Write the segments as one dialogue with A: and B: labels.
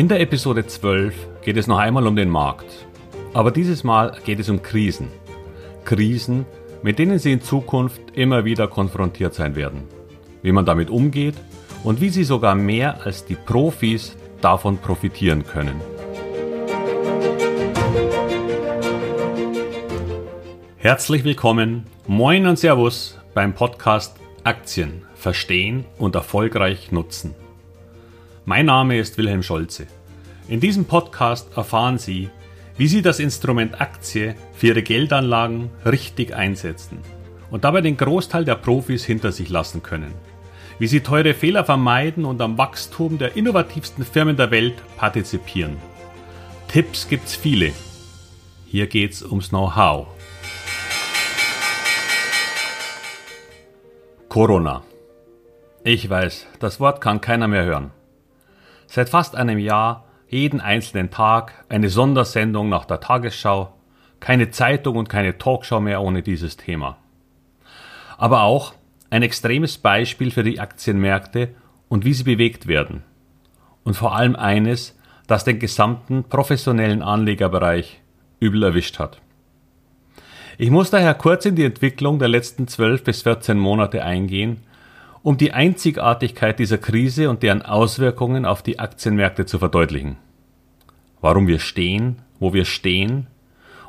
A: In der Episode 12 geht es noch einmal um den Markt. Aber dieses Mal geht es um Krisen. Krisen, mit denen Sie in Zukunft immer wieder konfrontiert sein werden. Wie man damit umgeht und wie Sie sogar mehr als die Profis davon profitieren können. Herzlich willkommen, moin und Servus beim Podcast Aktien verstehen und erfolgreich nutzen. Mein Name ist Wilhelm Scholze. In diesem Podcast erfahren Sie, wie Sie das Instrument Aktie für Ihre Geldanlagen richtig einsetzen und dabei den Großteil der Profis hinter sich lassen können. Wie Sie teure Fehler vermeiden und am Wachstum der innovativsten Firmen der Welt partizipieren. Tipps gibt's viele. Hier geht's ums Know-how. Corona. Ich weiß, das Wort kann keiner mehr hören. Seit fast einem Jahr, jeden einzelnen Tag, eine Sondersendung nach der Tagesschau, keine Zeitung und keine Talkshow mehr ohne dieses Thema. Aber auch ein extremes Beispiel für die Aktienmärkte und wie sie bewegt werden. Und vor allem eines, das den gesamten professionellen Anlegerbereich übel erwischt hat. Ich muss daher kurz in die Entwicklung der letzten 12 bis 14 Monate eingehen um die Einzigartigkeit dieser Krise und deren Auswirkungen auf die Aktienmärkte zu verdeutlichen. Warum wir stehen, wo wir stehen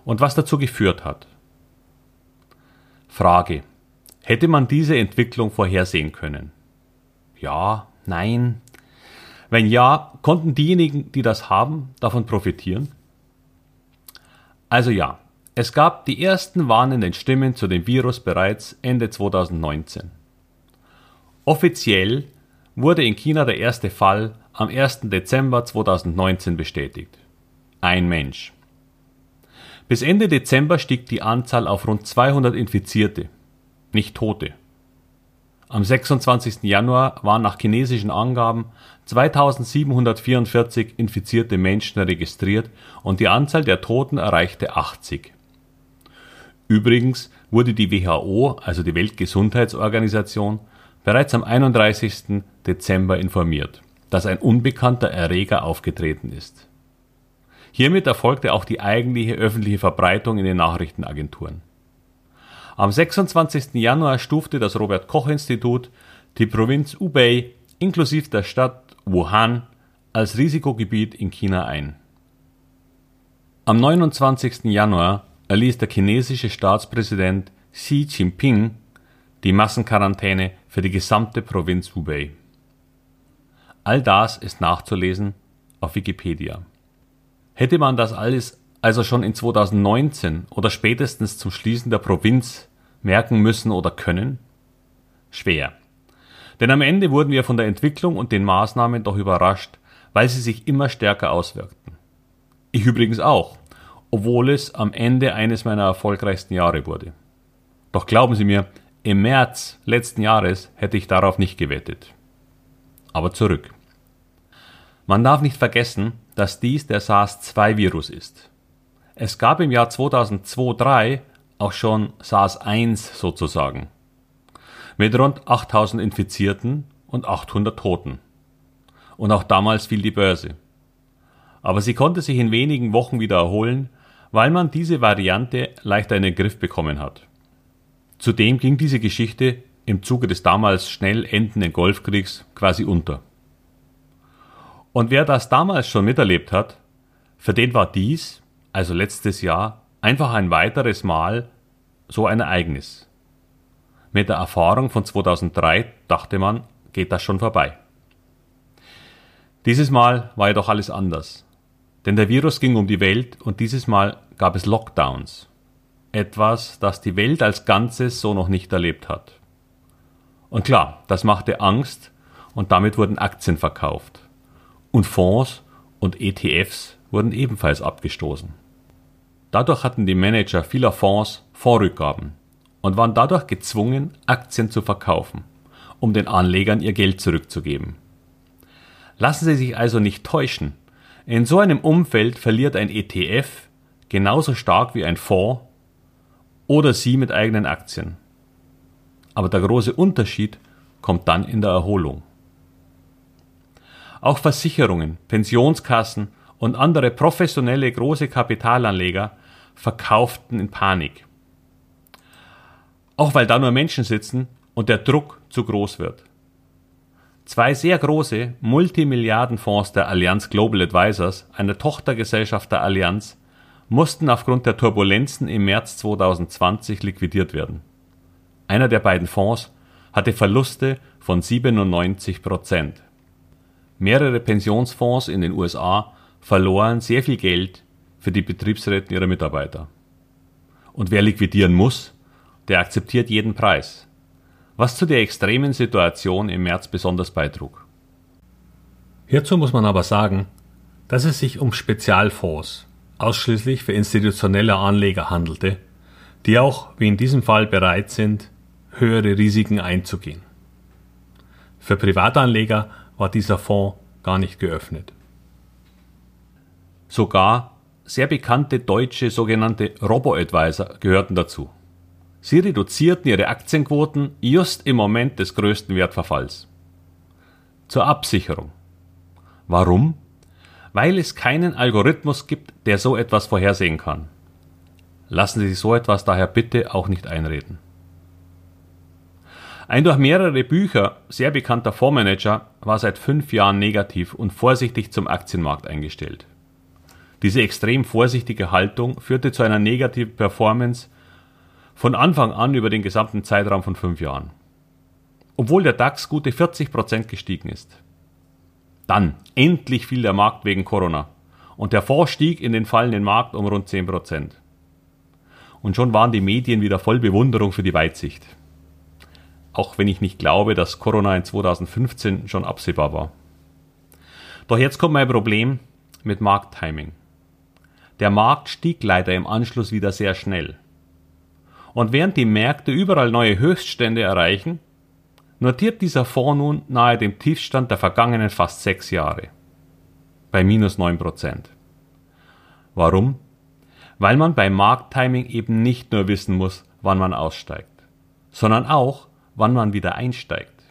A: und was dazu geführt hat. Frage. Hätte man diese Entwicklung vorhersehen können? Ja, nein. Wenn ja, konnten diejenigen, die das haben, davon profitieren? Also ja, es gab die ersten warnenden Stimmen zu dem Virus bereits Ende 2019. Offiziell wurde in China der erste Fall am 1. Dezember 2019 bestätigt. Ein Mensch. Bis Ende Dezember stieg die Anzahl auf rund 200 Infizierte, nicht Tote. Am 26. Januar waren nach chinesischen Angaben 2744 infizierte Menschen registriert und die Anzahl der Toten erreichte 80. Übrigens wurde die WHO, also die Weltgesundheitsorganisation, bereits am 31. Dezember informiert, dass ein unbekannter Erreger aufgetreten ist. Hiermit erfolgte auch die eigentliche öffentliche Verbreitung in den Nachrichtenagenturen. Am 26. Januar stufte das Robert Koch Institut die Provinz Hubei inklusive der Stadt Wuhan als Risikogebiet in China ein. Am 29. Januar erließ der chinesische Staatspräsident Xi Jinping die Massenquarantäne für die gesamte Provinz Hubei. All das ist nachzulesen auf Wikipedia. Hätte man das alles also schon in 2019 oder spätestens zum Schließen der Provinz merken müssen oder können? Schwer. Denn am Ende wurden wir von der Entwicklung und den Maßnahmen doch überrascht, weil sie sich immer stärker auswirkten. Ich übrigens auch, obwohl es am Ende eines meiner erfolgreichsten Jahre wurde. Doch glauben Sie mir, im März letzten Jahres hätte ich darauf nicht gewettet. Aber zurück. Man darf nicht vergessen, dass dies der SARS-2-Virus ist. Es gab im Jahr 2002-3 auch schon SARS-1 sozusagen. Mit rund 8000 Infizierten und 800 Toten. Und auch damals fiel die Börse. Aber sie konnte sich in wenigen Wochen wieder erholen, weil man diese Variante leichter in den Griff bekommen hat. Zudem ging diese Geschichte im Zuge des damals schnell endenden Golfkriegs quasi unter. Und wer das damals schon miterlebt hat, für den war dies, also letztes Jahr, einfach ein weiteres Mal so ein Ereignis. Mit der Erfahrung von 2003 dachte man, geht das schon vorbei. Dieses Mal war jedoch alles anders. Denn der Virus ging um die Welt und dieses Mal gab es Lockdowns etwas, das die Welt als Ganzes so noch nicht erlebt hat. Und klar, das machte Angst und damit wurden Aktien verkauft. Und Fonds und ETFs wurden ebenfalls abgestoßen. Dadurch hatten die Manager vieler Fonds Vorrückgaben und waren dadurch gezwungen, Aktien zu verkaufen, um den Anlegern ihr Geld zurückzugeben. Lassen Sie sich also nicht täuschen. In so einem Umfeld verliert ein ETF genauso stark wie ein Fonds oder Sie mit eigenen Aktien. Aber der große Unterschied kommt dann in der Erholung. Auch Versicherungen, Pensionskassen und andere professionelle große Kapitalanleger verkauften in Panik. Auch weil da nur Menschen sitzen und der Druck zu groß wird. Zwei sehr große Multimilliardenfonds der Allianz Global Advisors, einer Tochtergesellschaft der Allianz, mussten aufgrund der Turbulenzen im März 2020 liquidiert werden. Einer der beiden Fonds hatte Verluste von 97 Prozent. Mehrere Pensionsfonds in den USA verloren sehr viel Geld für die Betriebsräte ihrer Mitarbeiter. Und wer liquidieren muss, der akzeptiert jeden Preis, was zu der extremen Situation im März besonders beitrug. Hierzu muss man aber sagen, dass es sich um Spezialfonds ausschließlich für institutionelle Anleger handelte, die auch, wie in diesem Fall, bereit sind, höhere Risiken einzugehen. Für Privatanleger war dieser Fonds gar nicht geöffnet. Sogar sehr bekannte deutsche sogenannte Robo-Advisor gehörten dazu. Sie reduzierten ihre Aktienquoten just im Moment des größten Wertverfalls. Zur Absicherung. Warum? Weil es keinen Algorithmus gibt, der so etwas vorhersehen kann. Lassen Sie sich so etwas daher bitte auch nicht einreden. Ein durch mehrere Bücher sehr bekannter Fondsmanager war seit fünf Jahren negativ und vorsichtig zum Aktienmarkt eingestellt. Diese extrem vorsichtige Haltung führte zu einer negativen Performance von Anfang an über den gesamten Zeitraum von fünf Jahren. Obwohl der DAX gute 40 Prozent gestiegen ist. Dann, endlich fiel der Markt wegen Corona und der Fonds stieg in den fallenden Markt um rund 10 Prozent. Und schon waren die Medien wieder voll Bewunderung für die Weitsicht. Auch wenn ich nicht glaube, dass Corona in 2015 schon absehbar war. Doch jetzt kommt mein Problem mit Markttiming. Der Markt stieg leider im Anschluss wieder sehr schnell. Und während die Märkte überall neue Höchststände erreichen, notiert dieser Fonds nun nahe dem Tiefstand der vergangenen fast sechs Jahre. Bei minus neun Prozent. Warum? Weil man beim Markttiming eben nicht nur wissen muss, wann man aussteigt, sondern auch, wann man wieder einsteigt.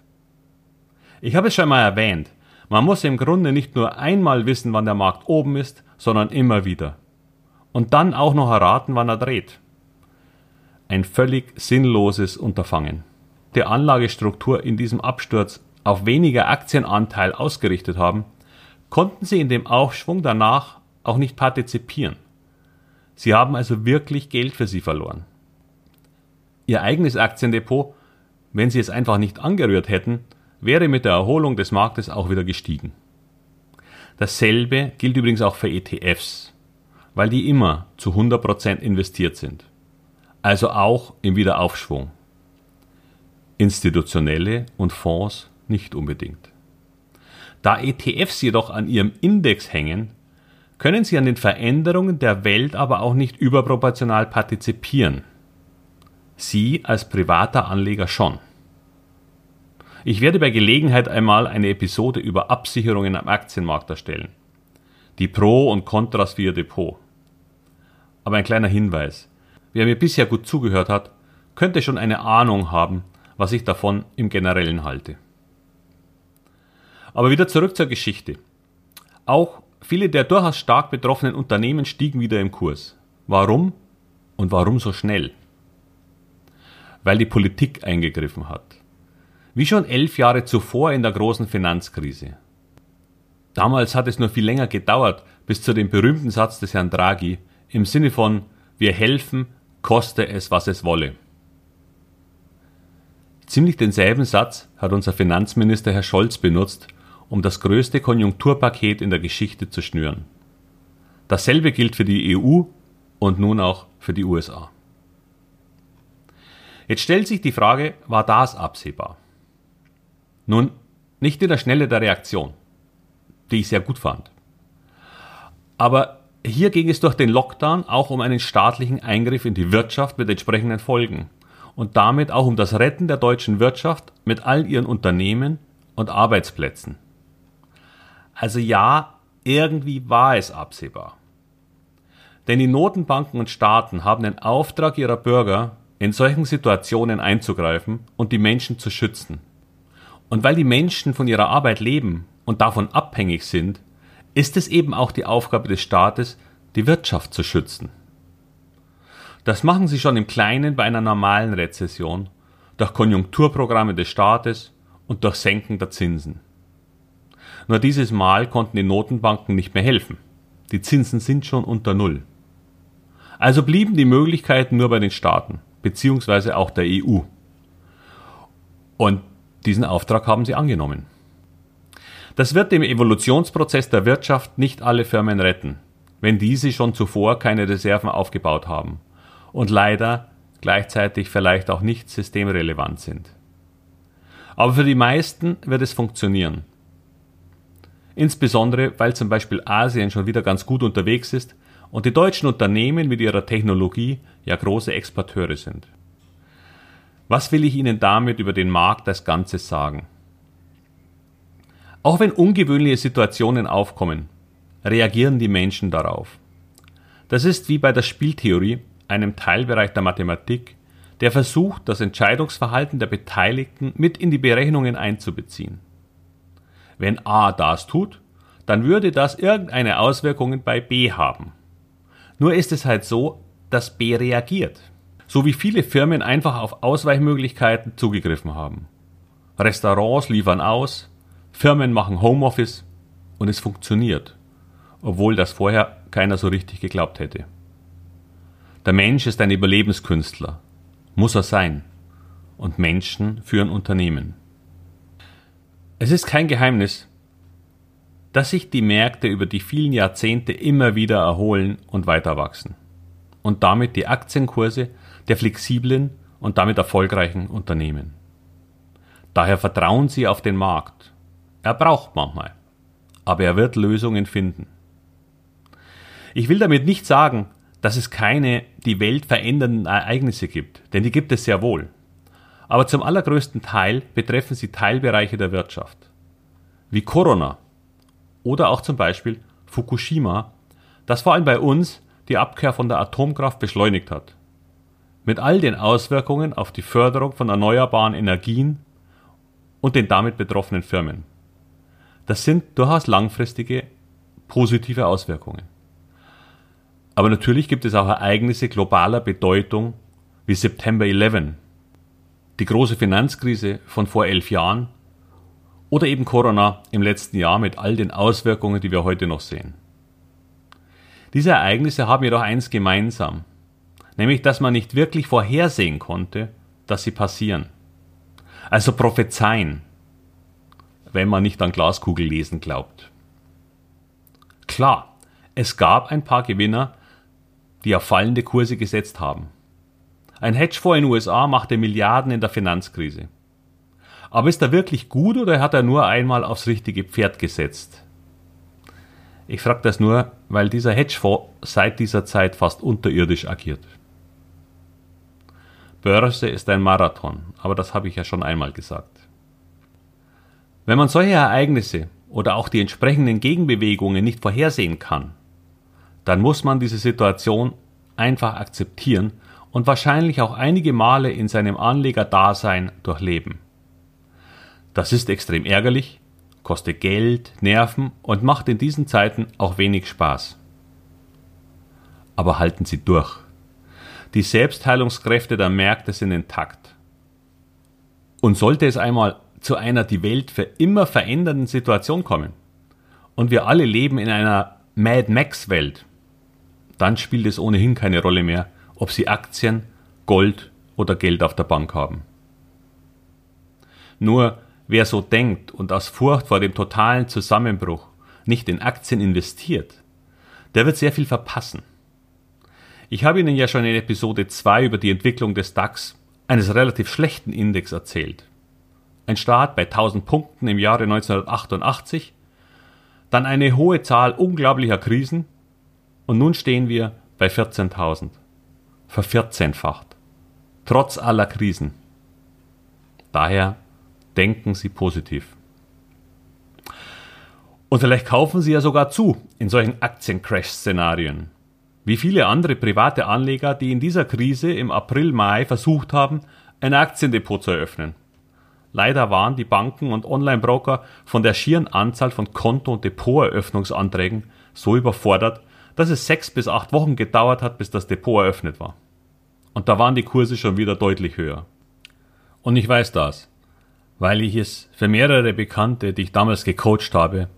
A: Ich habe es schon mal erwähnt, man muss im Grunde nicht nur einmal wissen, wann der Markt oben ist, sondern immer wieder und dann auch noch erraten, wann er dreht. Ein völlig sinnloses Unterfangen. Die Anlagestruktur in diesem Absturz auf weniger Aktienanteil ausgerichtet haben, konnten sie in dem Aufschwung danach auch nicht partizipieren. Sie haben also wirklich Geld für sie verloren. Ihr eigenes Aktiendepot, wenn sie es einfach nicht angerührt hätten, wäre mit der Erholung des Marktes auch wieder gestiegen. Dasselbe gilt übrigens auch für ETFs weil die immer zu 100% investiert sind. Also auch im Wiederaufschwung. Institutionelle und Fonds nicht unbedingt. Da ETFs jedoch an ihrem Index hängen, können sie an den Veränderungen der Welt aber auch nicht überproportional partizipieren. Sie als privater Anleger schon. Ich werde bei Gelegenheit einmal eine Episode über Absicherungen am Aktienmarkt erstellen die Pro und Kontras für Ihr Depot. Aber ein kleiner Hinweis. Wer mir bisher gut zugehört hat, könnte schon eine Ahnung haben, was ich davon im Generellen halte. Aber wieder zurück zur Geschichte. Auch viele der durchaus stark betroffenen Unternehmen stiegen wieder im Kurs. Warum? Und warum so schnell? Weil die Politik eingegriffen hat. Wie schon elf Jahre zuvor in der großen Finanzkrise. Damals hat es nur viel länger gedauert, bis zu dem berühmten Satz des Herrn Draghi im Sinne von wir helfen, koste es, was es wolle. Ziemlich denselben Satz hat unser Finanzminister Herr Scholz benutzt, um das größte Konjunkturpaket in der Geschichte zu schnüren. Dasselbe gilt für die EU und nun auch für die USA. Jetzt stellt sich die Frage, war das absehbar? Nun, nicht in der Schnelle der Reaktion die ich sehr gut fand. Aber hier ging es durch den Lockdown auch um einen staatlichen Eingriff in die Wirtschaft mit entsprechenden Folgen und damit auch um das Retten der deutschen Wirtschaft mit all ihren Unternehmen und Arbeitsplätzen. Also ja, irgendwie war es absehbar. Denn die Notenbanken und Staaten haben den Auftrag ihrer Bürger, in solchen Situationen einzugreifen und die Menschen zu schützen. Und weil die Menschen von ihrer Arbeit leben und davon abhängig sind, ist es eben auch die Aufgabe des Staates, die Wirtschaft zu schützen. Das machen sie schon im Kleinen bei einer normalen Rezession, durch Konjunkturprogramme des Staates und durch Senken der Zinsen. Nur dieses Mal konnten die Notenbanken nicht mehr helfen. Die Zinsen sind schon unter Null. Also blieben die Möglichkeiten nur bei den Staaten, beziehungsweise auch der EU. Und diesen Auftrag haben sie angenommen. Das wird dem Evolutionsprozess der Wirtschaft nicht alle Firmen retten, wenn diese schon zuvor keine Reserven aufgebaut haben und leider gleichzeitig vielleicht auch nicht systemrelevant sind. Aber für die meisten wird es funktionieren. Insbesondere, weil zum Beispiel Asien schon wieder ganz gut unterwegs ist und die deutschen Unternehmen mit ihrer Technologie ja große Exporteure sind. Was will ich Ihnen damit über den Markt als Ganzes sagen? Auch wenn ungewöhnliche Situationen aufkommen, reagieren die Menschen darauf. Das ist wie bei der Spieltheorie, einem Teilbereich der Mathematik, der versucht, das Entscheidungsverhalten der Beteiligten mit in die Berechnungen einzubeziehen. Wenn A das tut, dann würde das irgendeine Auswirkungen bei B haben. Nur ist es halt so, dass B reagiert. So wie viele Firmen einfach auf Ausweichmöglichkeiten zugegriffen haben. Restaurants liefern aus, Firmen machen Homeoffice und es funktioniert, obwohl das vorher keiner so richtig geglaubt hätte. Der Mensch ist ein Überlebenskünstler, muss er sein, und Menschen führen Unternehmen. Es ist kein Geheimnis, dass sich die Märkte über die vielen Jahrzehnte immer wieder erholen und weiter wachsen und damit die Aktienkurse der flexiblen und damit erfolgreichen Unternehmen. Daher vertrauen Sie auf den Markt. Er braucht manchmal, aber er wird Lösungen finden. Ich will damit nicht sagen, dass es keine die Welt verändernden Ereignisse gibt, denn die gibt es sehr wohl. Aber zum allergrößten Teil betreffen sie Teilbereiche der Wirtschaft. Wie Corona oder auch zum Beispiel Fukushima, das vor allem bei uns die Abkehr von der Atomkraft beschleunigt hat. Mit all den Auswirkungen auf die Förderung von erneuerbaren Energien und den damit betroffenen Firmen. Das sind durchaus langfristige positive Auswirkungen. Aber natürlich gibt es auch Ereignisse globaler Bedeutung wie September 11, die große Finanzkrise von vor elf Jahren oder eben Corona im letzten Jahr mit all den Auswirkungen, die wir heute noch sehen. Diese Ereignisse haben jedoch eins gemeinsam, nämlich dass man nicht wirklich vorhersehen konnte, dass sie passieren. Also prophezeien, wenn man nicht an Glaskugellesen glaubt. Klar, es gab ein paar Gewinner, die auf fallende Kurse gesetzt haben. Ein Hedgefonds in den USA machte Milliarden in der Finanzkrise. Aber ist er wirklich gut oder hat er nur einmal aufs richtige Pferd gesetzt? Ich frage das nur, weil dieser Hedgefonds seit dieser Zeit fast unterirdisch agiert. Börse ist ein Marathon, aber das habe ich ja schon einmal gesagt. Wenn man solche Ereignisse oder auch die entsprechenden Gegenbewegungen nicht vorhersehen kann, dann muss man diese Situation einfach akzeptieren und wahrscheinlich auch einige Male in seinem Anlegerdasein durchleben. Das ist extrem ärgerlich, kostet Geld, Nerven und macht in diesen Zeiten auch wenig Spaß. Aber halten Sie durch. Die Selbstheilungskräfte der Märkte sind intakt. Und sollte es einmal zu einer die Welt für immer verändernden Situation kommen und wir alle leben in einer Mad Max Welt, dann spielt es ohnehin keine Rolle mehr, ob Sie Aktien, Gold oder Geld auf der Bank haben. Nur wer so denkt und aus Furcht vor dem totalen Zusammenbruch nicht in Aktien investiert, der wird sehr viel verpassen. Ich habe Ihnen ja schon in Episode 2 über die Entwicklung des DAX, eines relativ schlechten Index, erzählt. Ein Start bei 1000 Punkten im Jahre 1988, dann eine hohe Zahl unglaublicher Krisen und nun stehen wir bei 14.000. Vervierzehnfacht. Trotz aller Krisen. Daher denken Sie positiv. Und vielleicht kaufen Sie ja sogar zu in solchen Aktiencrash-Szenarien. Wie viele andere private Anleger, die in dieser Krise im April, Mai versucht haben, ein Aktiendepot zu eröffnen. Leider waren die Banken und Online-Broker von der schieren Anzahl von Konto- und Depoteröffnungsanträgen so überfordert, dass es sechs bis acht Wochen gedauert hat, bis das Depot eröffnet war. Und da waren die Kurse schon wieder deutlich höher. Und ich weiß das, weil ich es für mehrere Bekannte, die ich damals gecoacht habe,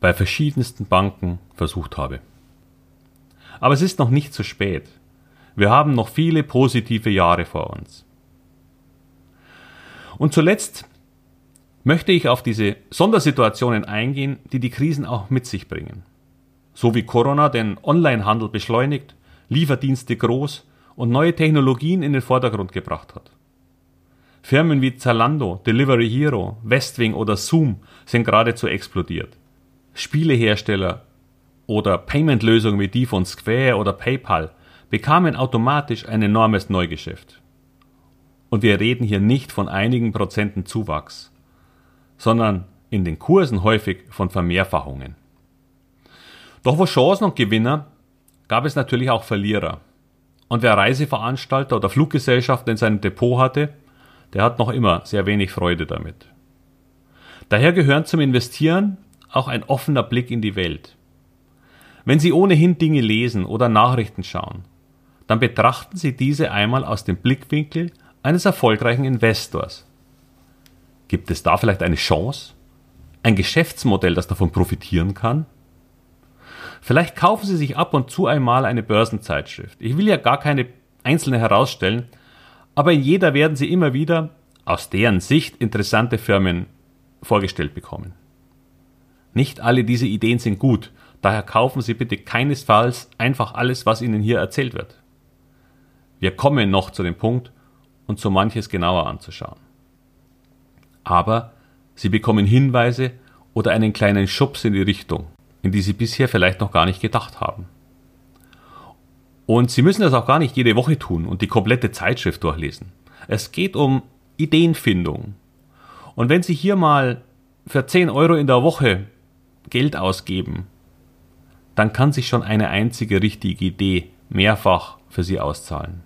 A: bei verschiedensten Banken versucht habe. Aber es ist noch nicht zu spät. Wir haben noch viele positive Jahre vor uns. Und zuletzt möchte ich auf diese Sondersituationen eingehen, die die Krisen auch mit sich bringen. So wie Corona den Onlinehandel beschleunigt, Lieferdienste groß und neue Technologien in den Vordergrund gebracht hat. Firmen wie Zalando, Delivery Hero, Westwing oder Zoom sind geradezu explodiert. Spielehersteller oder Payment-Lösungen wie die von Square oder PayPal bekamen automatisch ein enormes Neugeschäft. Und wir reden hier nicht von einigen Prozenten Zuwachs, sondern in den Kursen häufig von Vermehrfachungen. Doch wo Chancen und Gewinner gab es natürlich auch Verlierer. Und wer Reiseveranstalter oder Fluggesellschaften in seinem Depot hatte, der hat noch immer sehr wenig Freude damit. Daher gehören zum Investieren auch ein offener Blick in die Welt. Wenn Sie ohnehin Dinge lesen oder Nachrichten schauen, dann betrachten Sie diese einmal aus dem Blickwinkel eines erfolgreichen Investors. Gibt es da vielleicht eine Chance? Ein Geschäftsmodell, das davon profitieren kann? Vielleicht kaufen Sie sich ab und zu einmal eine Börsenzeitschrift. Ich will ja gar keine einzelne herausstellen, aber in jeder werden Sie immer wieder aus deren Sicht interessante Firmen vorgestellt bekommen. Nicht alle diese Ideen sind gut, daher kaufen Sie bitte keinesfalls einfach alles, was Ihnen hier erzählt wird. Wir kommen noch zu dem Punkt, und so manches genauer anzuschauen. Aber Sie bekommen Hinweise oder einen kleinen Schubs in die Richtung, in die Sie bisher vielleicht noch gar nicht gedacht haben. Und Sie müssen das auch gar nicht jede Woche tun und die komplette Zeitschrift durchlesen. Es geht um Ideenfindung. Und wenn Sie hier mal für 10 Euro in der Woche Geld ausgeben, dann kann sich schon eine einzige richtige Idee mehrfach für Sie auszahlen.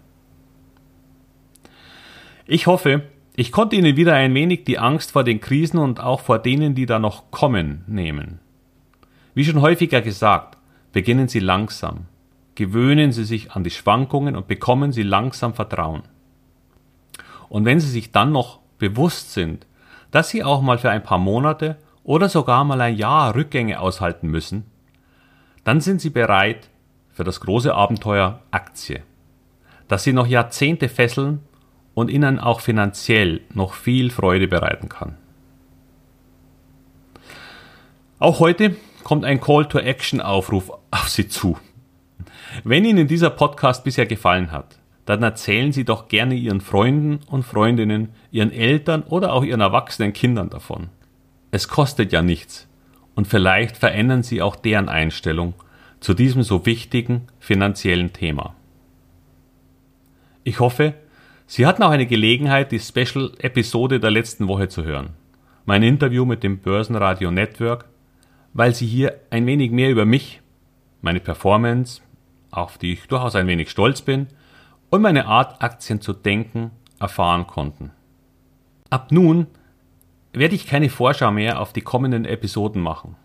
A: Ich hoffe, ich konnte Ihnen wieder ein wenig die Angst vor den Krisen und auch vor denen, die da noch kommen, nehmen. Wie schon häufiger gesagt, beginnen Sie langsam. Gewöhnen Sie sich an die Schwankungen und bekommen Sie langsam Vertrauen. Und wenn Sie sich dann noch bewusst sind, dass Sie auch mal für ein paar Monate oder sogar mal ein Jahr Rückgänge aushalten müssen, dann sind Sie bereit für das große Abenteuer Aktie, das Sie noch Jahrzehnte fesseln und ihnen auch finanziell noch viel Freude bereiten kann. Auch heute kommt ein Call-to-Action-Aufruf auf Sie zu. Wenn Ihnen dieser Podcast bisher gefallen hat, dann erzählen Sie doch gerne Ihren Freunden und Freundinnen, Ihren Eltern oder auch Ihren erwachsenen Kindern davon. Es kostet ja nichts und vielleicht verändern Sie auch deren Einstellung zu diesem so wichtigen finanziellen Thema. Ich hoffe, Sie hatten auch eine Gelegenheit, die Special-Episode der letzten Woche zu hören. Mein Interview mit dem Börsenradio Network, weil Sie hier ein wenig mehr über mich, meine Performance, auf die ich durchaus ein wenig stolz bin, und meine Art, Aktien zu denken, erfahren konnten. Ab nun werde ich keine Vorschau mehr auf die kommenden Episoden machen,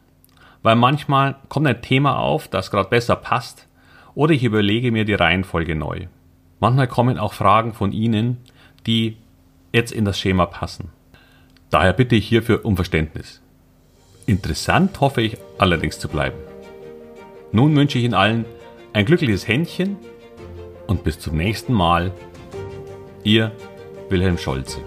A: weil manchmal kommt ein Thema auf, das gerade besser passt, oder ich überlege mir die Reihenfolge neu. Manchmal kommen auch Fragen von Ihnen, die jetzt in das Schema passen. Daher bitte ich hierfür um Verständnis. Interessant hoffe ich allerdings zu bleiben. Nun wünsche ich Ihnen allen ein glückliches Händchen und bis zum nächsten Mal. Ihr Wilhelm Scholze.